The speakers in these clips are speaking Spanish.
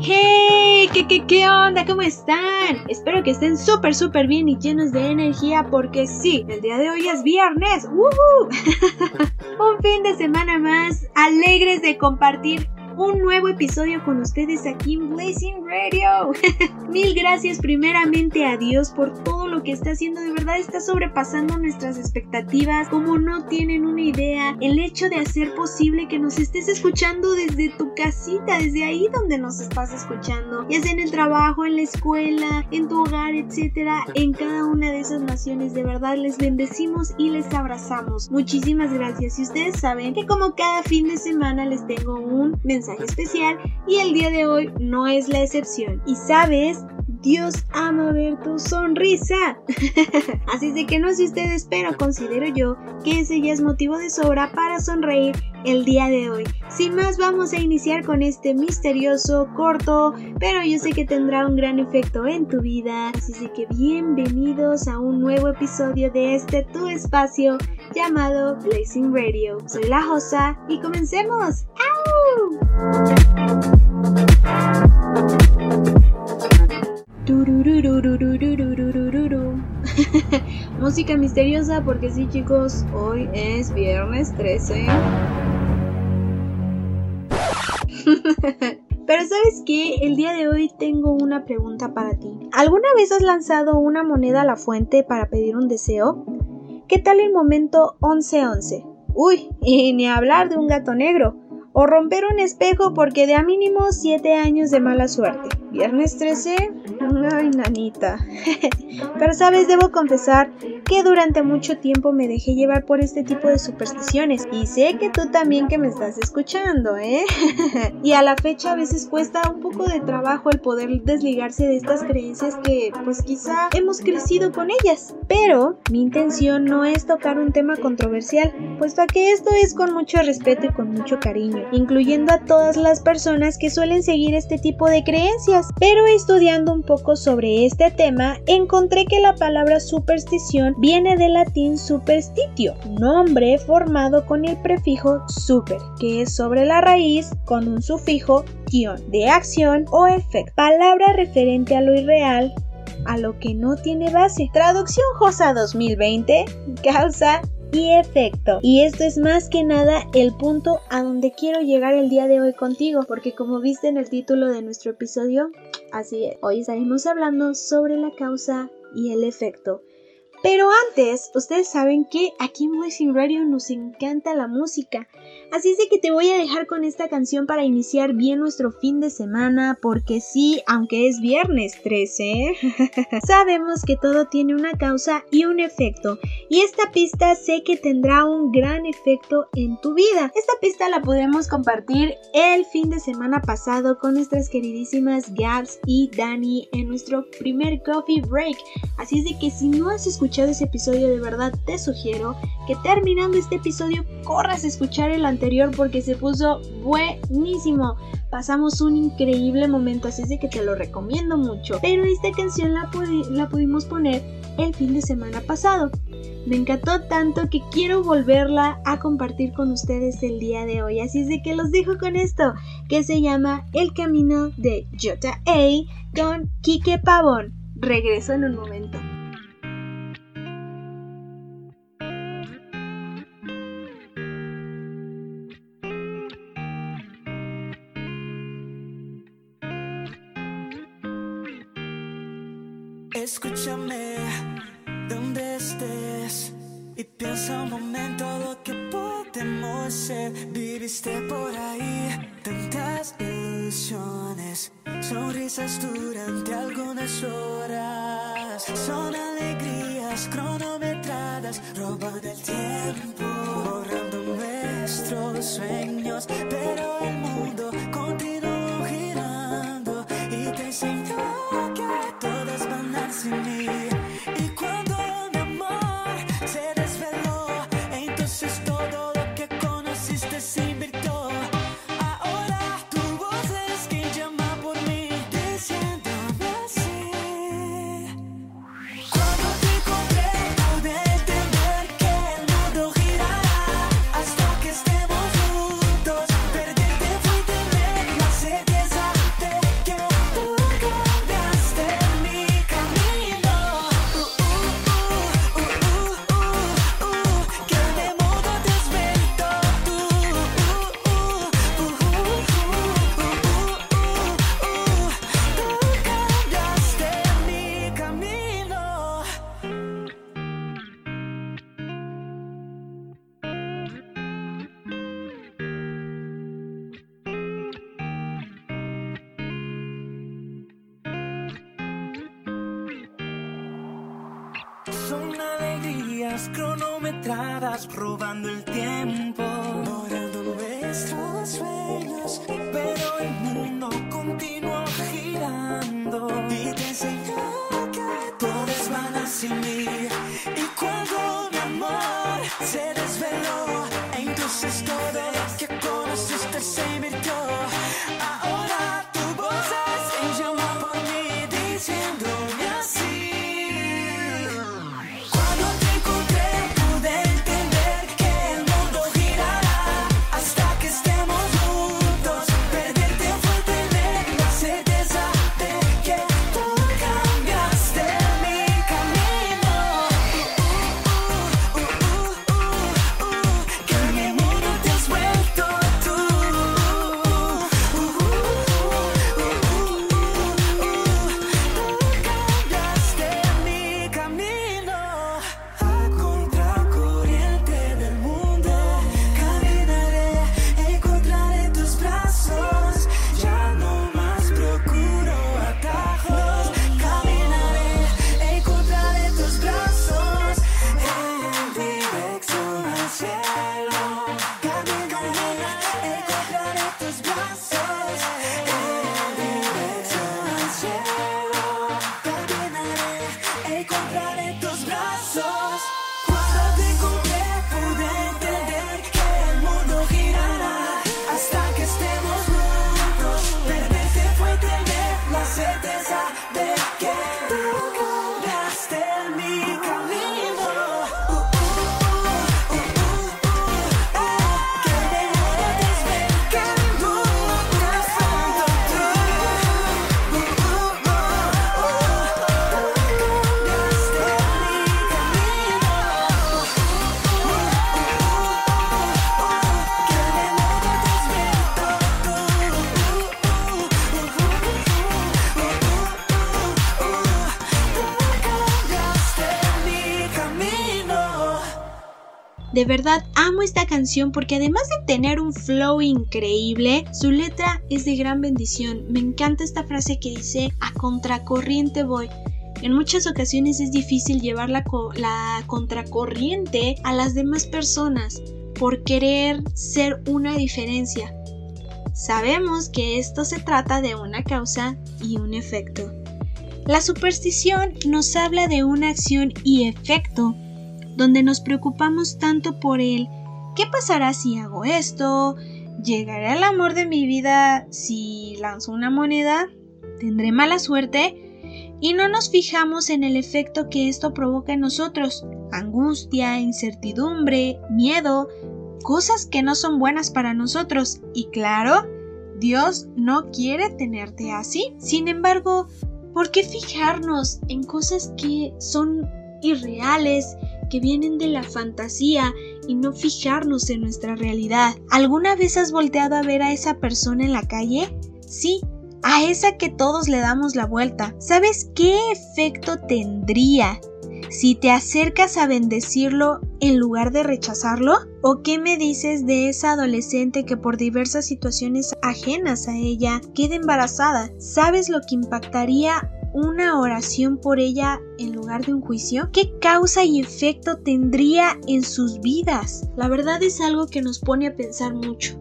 ¡Hey! ¿Qué, qué, qué onda? ¿Cómo están? Espero que estén súper, súper bien y llenos de energía porque sí, el día de hoy es viernes. Un fin de semana más, alegres de compartir un nuevo episodio con ustedes aquí en Blazing Radio. Mil gracias primeramente a Dios por todo lo que está haciendo. De verdad está sobrepasando nuestras expectativas. Como no tienen una idea, el hecho de hacer posible que nos estés escuchando desde tu casita, desde ahí donde nos estás escuchando, ya sea en el trabajo, en la escuela, en tu hogar, etcétera, en cada una de esas naciones. De verdad les bendecimos y les abrazamos. Muchísimas gracias. Y ustedes saben que como cada fin de semana les tengo un mensaje especial y el día de hoy no es la excepción. Y sabes, Dios ama ver tu sonrisa. Así de que no sé ustedes, pero considero yo que ese ya es motivo de sobra para sonreír el día de hoy. Sin más, vamos a iniciar con este misterioso, corto, pero yo sé que tendrá un gran efecto en tu vida. Así de que bienvenidos a un nuevo episodio de este tu espacio llamado Blazing Radio. Soy la Josa y comencemos. Música misteriosa porque sí chicos, hoy es viernes 13. Pero sabes que el día de hoy tengo una pregunta para ti. ¿Alguna vez has lanzado una moneda a la fuente para pedir un deseo? ¿Qué tal el momento 1111? Uy, y ni hablar de un gato negro o romper un espejo porque de a mínimo 7 años de mala suerte. Viernes 13, ay nanita. Pero sabes, debo confesar que durante mucho tiempo me dejé llevar por este tipo de supersticiones y sé que tú también que me estás escuchando, ¿eh? y a la fecha a veces cuesta un poco de trabajo el poder desligarse de estas creencias que pues quizá hemos crecido con ellas. Pero mi intención no es tocar un tema controversial, puesto que esto es con mucho respeto y con mucho cariño incluyendo a todas las personas que suelen seguir este tipo de creencias. Pero estudiando un poco sobre este tema, encontré que la palabra superstición viene del latín superstitio, nombre formado con el prefijo super, que es sobre la raíz con un sufijo tion, de acción o efecto, palabra referente a lo irreal, a lo que no tiene base. Traducción JOSA 2020, causa y efecto. Y esto es más que nada el punto a donde quiero llegar el día de hoy contigo, porque como viste en el título de nuestro episodio, así es, hoy estaremos hablando sobre la causa y el efecto. Pero antes, ustedes saben que aquí en Voicing Radio nos encanta la música. Así es de que te voy a dejar con esta canción para iniciar bien nuestro fin de semana, porque sí, aunque es viernes 13, sabemos que todo tiene una causa y un efecto. Y esta pista sé que tendrá un gran efecto en tu vida. Esta pista la podemos compartir el fin de semana pasado con nuestras queridísimas Gabs y Dani en nuestro primer coffee break. Así es de que si no has escuchado ese episodio de verdad te sugiero que terminando este episodio corras a escuchar el anterior porque se puso buenísimo. Pasamos un increíble momento, así es de que te lo recomiendo mucho. Pero esta canción la, la pudimos poner el fin de semana pasado. Me encantó tanto que quiero volverla a compartir con ustedes el día de hoy. Así es de que los dejo con esto, que se llama El Camino de Jota A con Kike Pavón. Regreso en un momento. Escúchame donde estés y piensa un momento lo que podemos ser. Viviste por ahí tantas ilusiones, sonrisas durante algunas horas. Son alegrías cronometradas, roban el tiempo, borrando nuestros sueños, se desveló, entonces todo De verdad amo esta canción porque además de tener un flow increíble, su letra es de gran bendición. Me encanta esta frase que dice a contracorriente voy. En muchas ocasiones es difícil llevar la, la contracorriente a las demás personas por querer ser una diferencia. Sabemos que esto se trata de una causa y un efecto. La superstición nos habla de una acción y efecto donde nos preocupamos tanto por el ¿qué pasará si hago esto? ¿Llegará el amor de mi vida si lanzo una moneda? ¿Tendré mala suerte? Y no nos fijamos en el efecto que esto provoca en nosotros, angustia, incertidumbre, miedo, cosas que no son buenas para nosotros. Y claro, Dios no quiere tenerte así. Sin embargo, ¿por qué fijarnos en cosas que son irreales, que vienen de la fantasía y no fijarnos en nuestra realidad? ¿Alguna vez has volteado a ver a esa persona en la calle? Sí, a esa que todos le damos la vuelta. ¿Sabes qué efecto tendría si te acercas a bendecirlo en lugar de rechazarlo? ¿O qué me dices de esa adolescente que por diversas situaciones ajenas a ella queda embarazada? ¿Sabes lo que impactaría una oración por ella en lugar de un juicio? ¿Qué causa y efecto tendría en sus vidas? La verdad es algo que nos pone a pensar mucho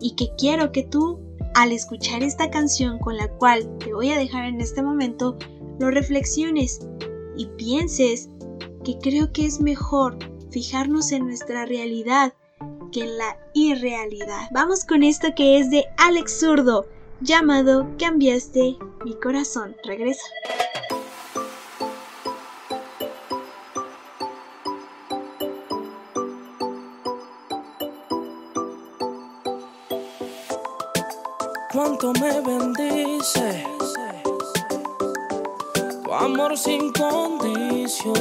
y que quiero que tú, al escuchar esta canción con la cual te voy a dejar en este momento, lo reflexiones y pienses que creo que es mejor fijarnos en nuestra realidad que en la irrealidad. Vamos con esto que es de Alex Zurdo, llamado Cambiaste mi corazón. Regresa. cuánto me bendice tu amor sin condición,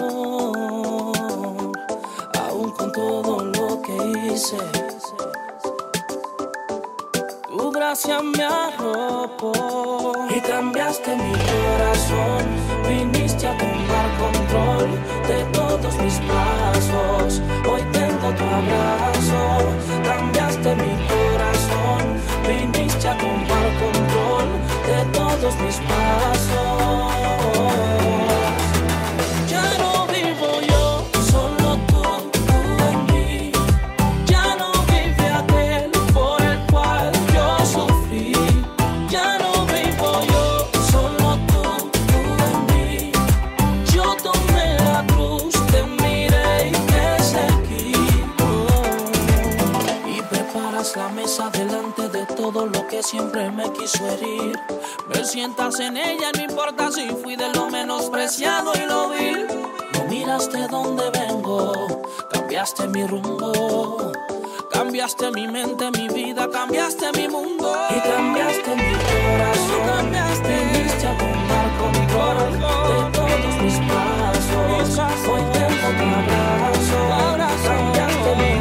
aún con todo lo que hice. Y cambiaste mi corazón. Viniste a tomar control de todos mis pasos. Hoy tengo tu abrazo, me quiso herir. Me sientas en ella, no importa si fui de lo menospreciado y lo vil. No miraste dónde vengo, cambiaste mi rumbo. Cambiaste mi mente, mi vida, cambiaste mi mundo. Y cambiaste mi corazón. Cambiaste. Viniste a tomar control de todos mis pasos. Hoy tengo tu abrazo. Cambiaste mi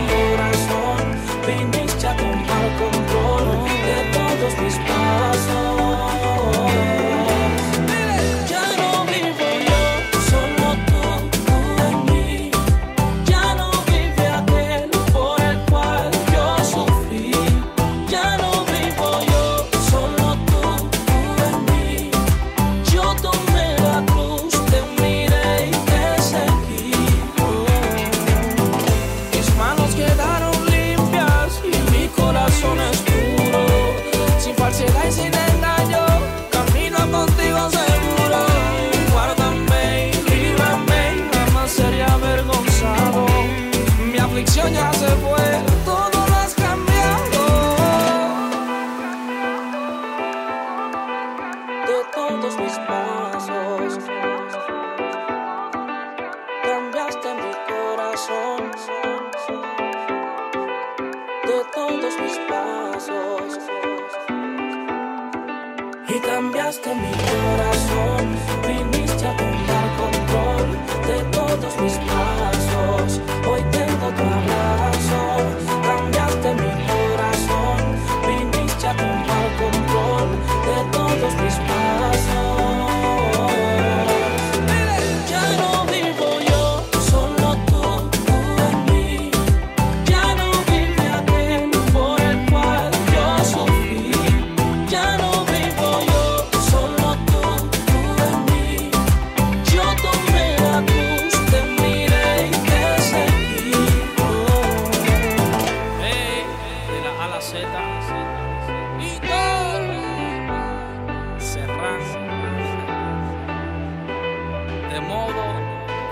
De modo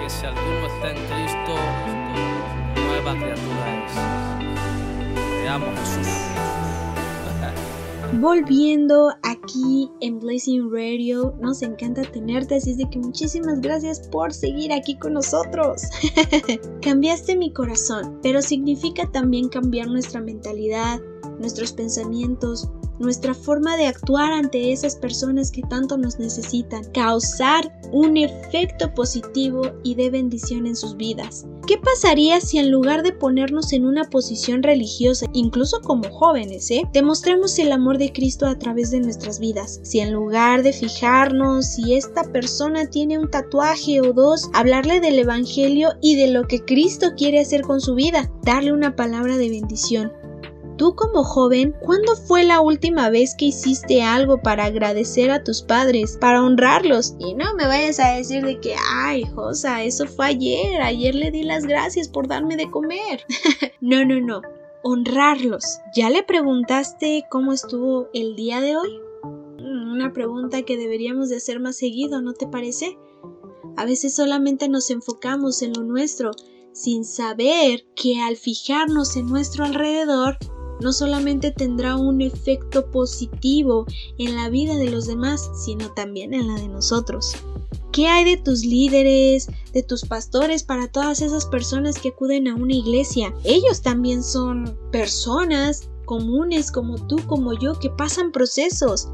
que si alguno está en Cristo, nueva criatura es. Volviendo aquí en Blazing Radio, nos encanta tenerte, así es de que muchísimas gracias por seguir aquí con nosotros. Cambiaste mi corazón, pero significa también cambiar nuestra mentalidad, nuestros pensamientos, nuestra forma de actuar ante esas personas que tanto nos necesitan, causar un efecto positivo y de bendición en sus vidas. ¿Qué pasaría si en lugar de ponernos en una posición religiosa, incluso como jóvenes, ¿eh? demostremos el amor de Cristo a través de nuestras vidas? Si en lugar de fijarnos si esta persona tiene un tatuaje o dos, hablarle del Evangelio y de lo que Cristo quiere hacer con su vida, darle una palabra de bendición. Tú como joven, ¿cuándo fue la última vez que hiciste algo para agradecer a tus padres, para honrarlos? Y no me vayas a decir de que, ay, Josa, eso fue ayer, ayer le di las gracias por darme de comer. no, no, no, honrarlos. ¿Ya le preguntaste cómo estuvo el día de hoy? Mm, Una pregunta que deberíamos de hacer más seguido, ¿no te parece? A veces solamente nos enfocamos en lo nuestro, sin saber que al fijarnos en nuestro alrededor, no solamente tendrá un efecto positivo en la vida de los demás, sino también en la de nosotros. ¿Qué hay de tus líderes, de tus pastores para todas esas personas que acuden a una iglesia? Ellos también son personas comunes como tú, como yo, que pasan procesos.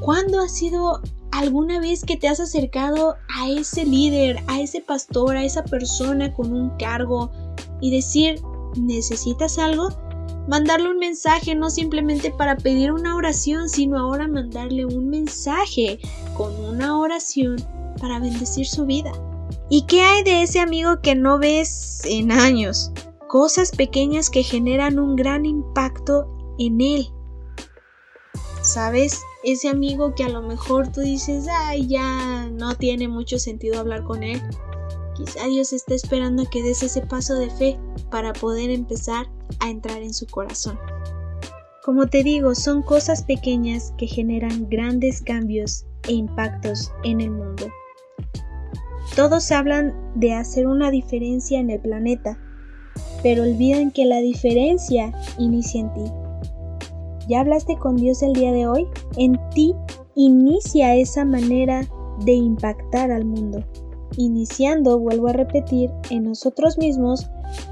¿Cuándo ha sido alguna vez que te has acercado a ese líder, a ese pastor, a esa persona con un cargo y decir, ¿necesitas algo? Mandarle un mensaje no simplemente para pedir una oración, sino ahora mandarle un mensaje con una oración para bendecir su vida. ¿Y qué hay de ese amigo que no ves en años? Cosas pequeñas que generan un gran impacto en él. ¿Sabes? Ese amigo que a lo mejor tú dices, ay, ya no tiene mucho sentido hablar con él. Quizá Dios está esperando a que des ese paso de fe para poder empezar a entrar en su corazón. Como te digo, son cosas pequeñas que generan grandes cambios e impactos en el mundo. Todos hablan de hacer una diferencia en el planeta, pero olvidan que la diferencia inicia en ti. ¿Ya hablaste con Dios el día de hoy? En ti inicia esa manera de impactar al mundo. Iniciando, vuelvo a repetir, en nosotros mismos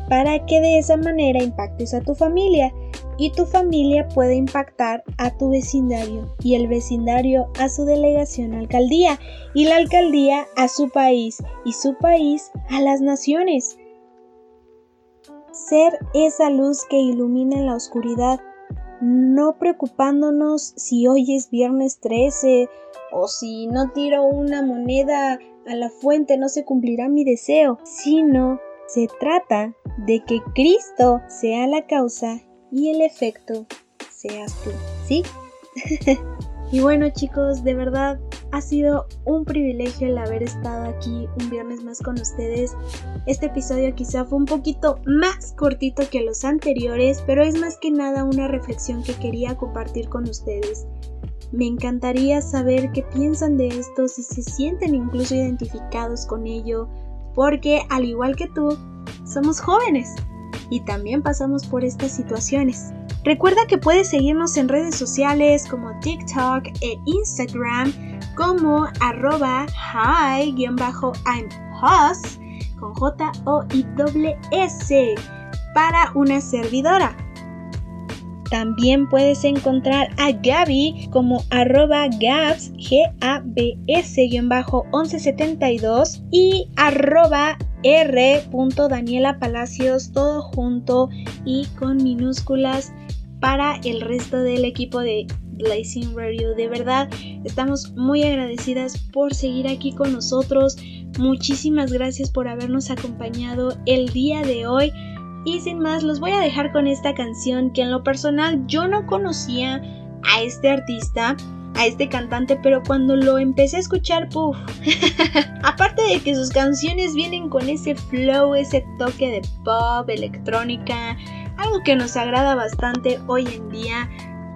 para que de esa manera impactes a tu familia y tu familia puede impactar a tu vecindario y el vecindario a su delegación alcaldía y la alcaldía a su país y su país a las naciones. Ser esa luz que ilumina en la oscuridad, no preocupándonos si hoy es viernes 13 o si no tiro una moneda a la fuente no se cumplirá mi deseo, sino se trata de que Cristo sea la causa y el efecto seas tú, ¿sí? y bueno chicos, de verdad ha sido un privilegio el haber estado aquí un viernes más con ustedes. Este episodio quizá fue un poquito más cortito que los anteriores, pero es más que nada una reflexión que quería compartir con ustedes. Me encantaría saber qué piensan de esto, si se sienten incluso identificados con ello, porque al igual que tú, somos jóvenes y también pasamos por estas situaciones. Recuerda que puedes seguirnos en redes sociales como TikTok e Instagram como arroba hi-I'm con J O I S para una servidora. También puedes encontrar a Gaby como arroba Gabs, G-A-B-S-1172 y arroba R. Daniela Palacios, todo junto y con minúsculas para el resto del equipo de Blazing Radio. De verdad, estamos muy agradecidas por seguir aquí con nosotros. Muchísimas gracias por habernos acompañado el día de hoy. Y sin más, los voy a dejar con esta canción que en lo personal yo no conocía a este artista a este cantante, pero cuando lo empecé a escuchar, puff. Aparte de que sus canciones vienen con ese flow, ese toque de pop, electrónica, algo que nos agrada bastante hoy en día.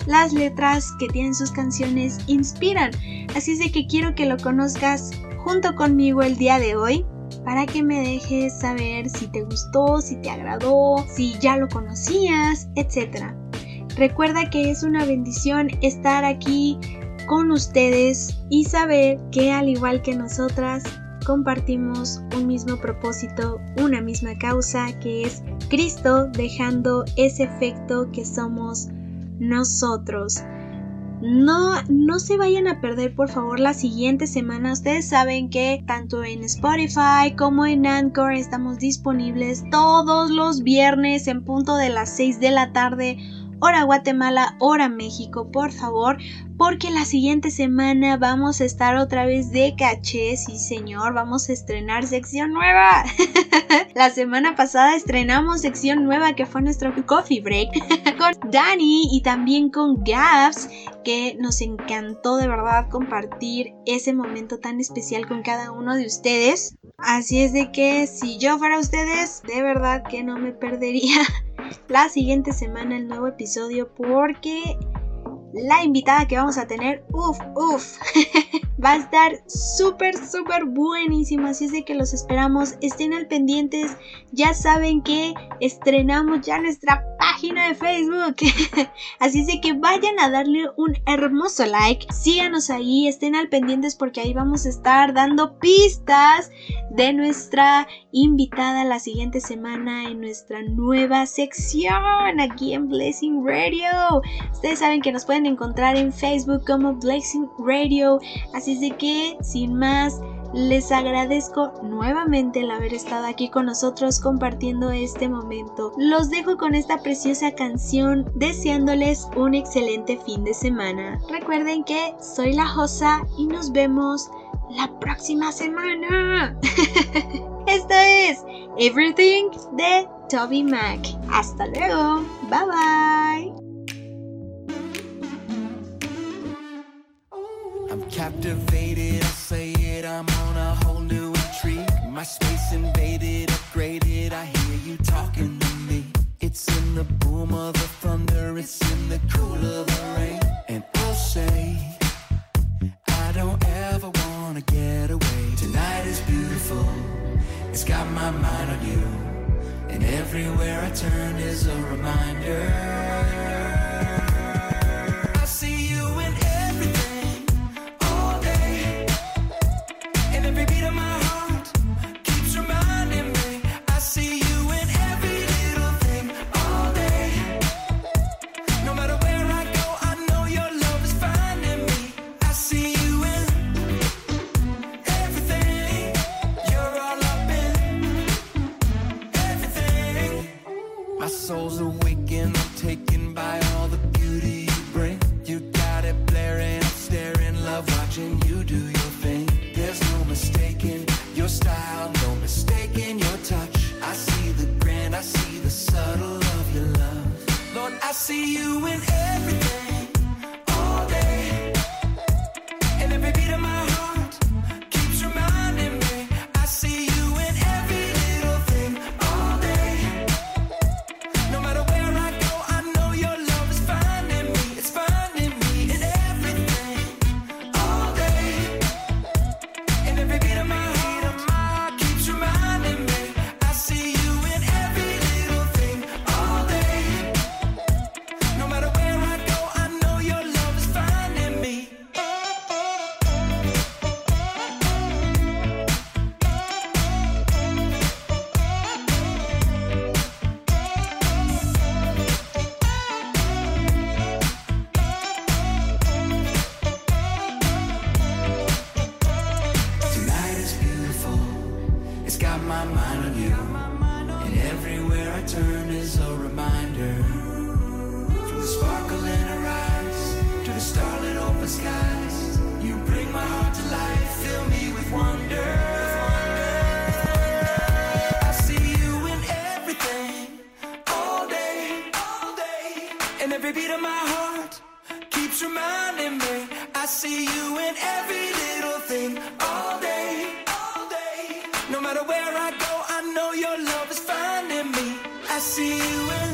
Las letras que tienen sus canciones inspiran, así es de que quiero que lo conozcas junto conmigo el día de hoy para que me dejes saber si te gustó, si te agradó, si ya lo conocías, etc. Recuerda que es una bendición estar aquí con ustedes y saber que al igual que nosotras compartimos un mismo propósito, una misma causa que es Cristo dejando ese efecto que somos nosotros. No, no se vayan a perder por favor la siguiente semana. Ustedes saben que tanto en Spotify como en Anchor estamos disponibles todos los viernes en punto de las 6 de la tarde hora Guatemala, hora México, por favor, porque la siguiente semana vamos a estar otra vez de caché, sí señor, vamos a estrenar sección nueva. la semana pasada estrenamos sección nueva que fue nuestro coffee break con Dani y también con Gabs, que nos encantó de verdad compartir ese momento tan especial con cada uno de ustedes. Así es de que si yo fuera ustedes, de verdad que no me perdería la siguiente semana el nuevo episodio porque la invitada que vamos a tener, uff, uff, va a estar súper, súper buenísimo. Así es de que los esperamos. Estén al pendientes. Ya saben que estrenamos ya nuestra página de Facebook. Así es de que vayan a darle un hermoso like. Síganos ahí, estén al pendientes porque ahí vamos a estar dando pistas de nuestra invitada la siguiente semana en nuestra nueva sección aquí en Blessing Radio. Ustedes saben que nos pueden encontrar en Facebook como Blessing Radio. Así de que, sin más, les agradezco nuevamente el haber estado aquí con nosotros compartiendo este momento. Los dejo con esta preciosa canción deseándoles un excelente fin de semana. Recuerden que soy la Josa y nos vemos la próxima semana. Esto es Everything de Toby Mac. Hasta luego. Bye bye. Captivated, I say it, I'm on a whole new intrigue. My space invaded, upgraded, I hear you talking to me. It's in the boom of the thunder, it's in the cool of the rain. And I'll say, I don't ever wanna get away. Tonight is beautiful, it's got my mind on you. And everywhere I turn is a reminder. see you in every see you in every little thing all day, all day. No matter where I go, I know your love is finding me. I see you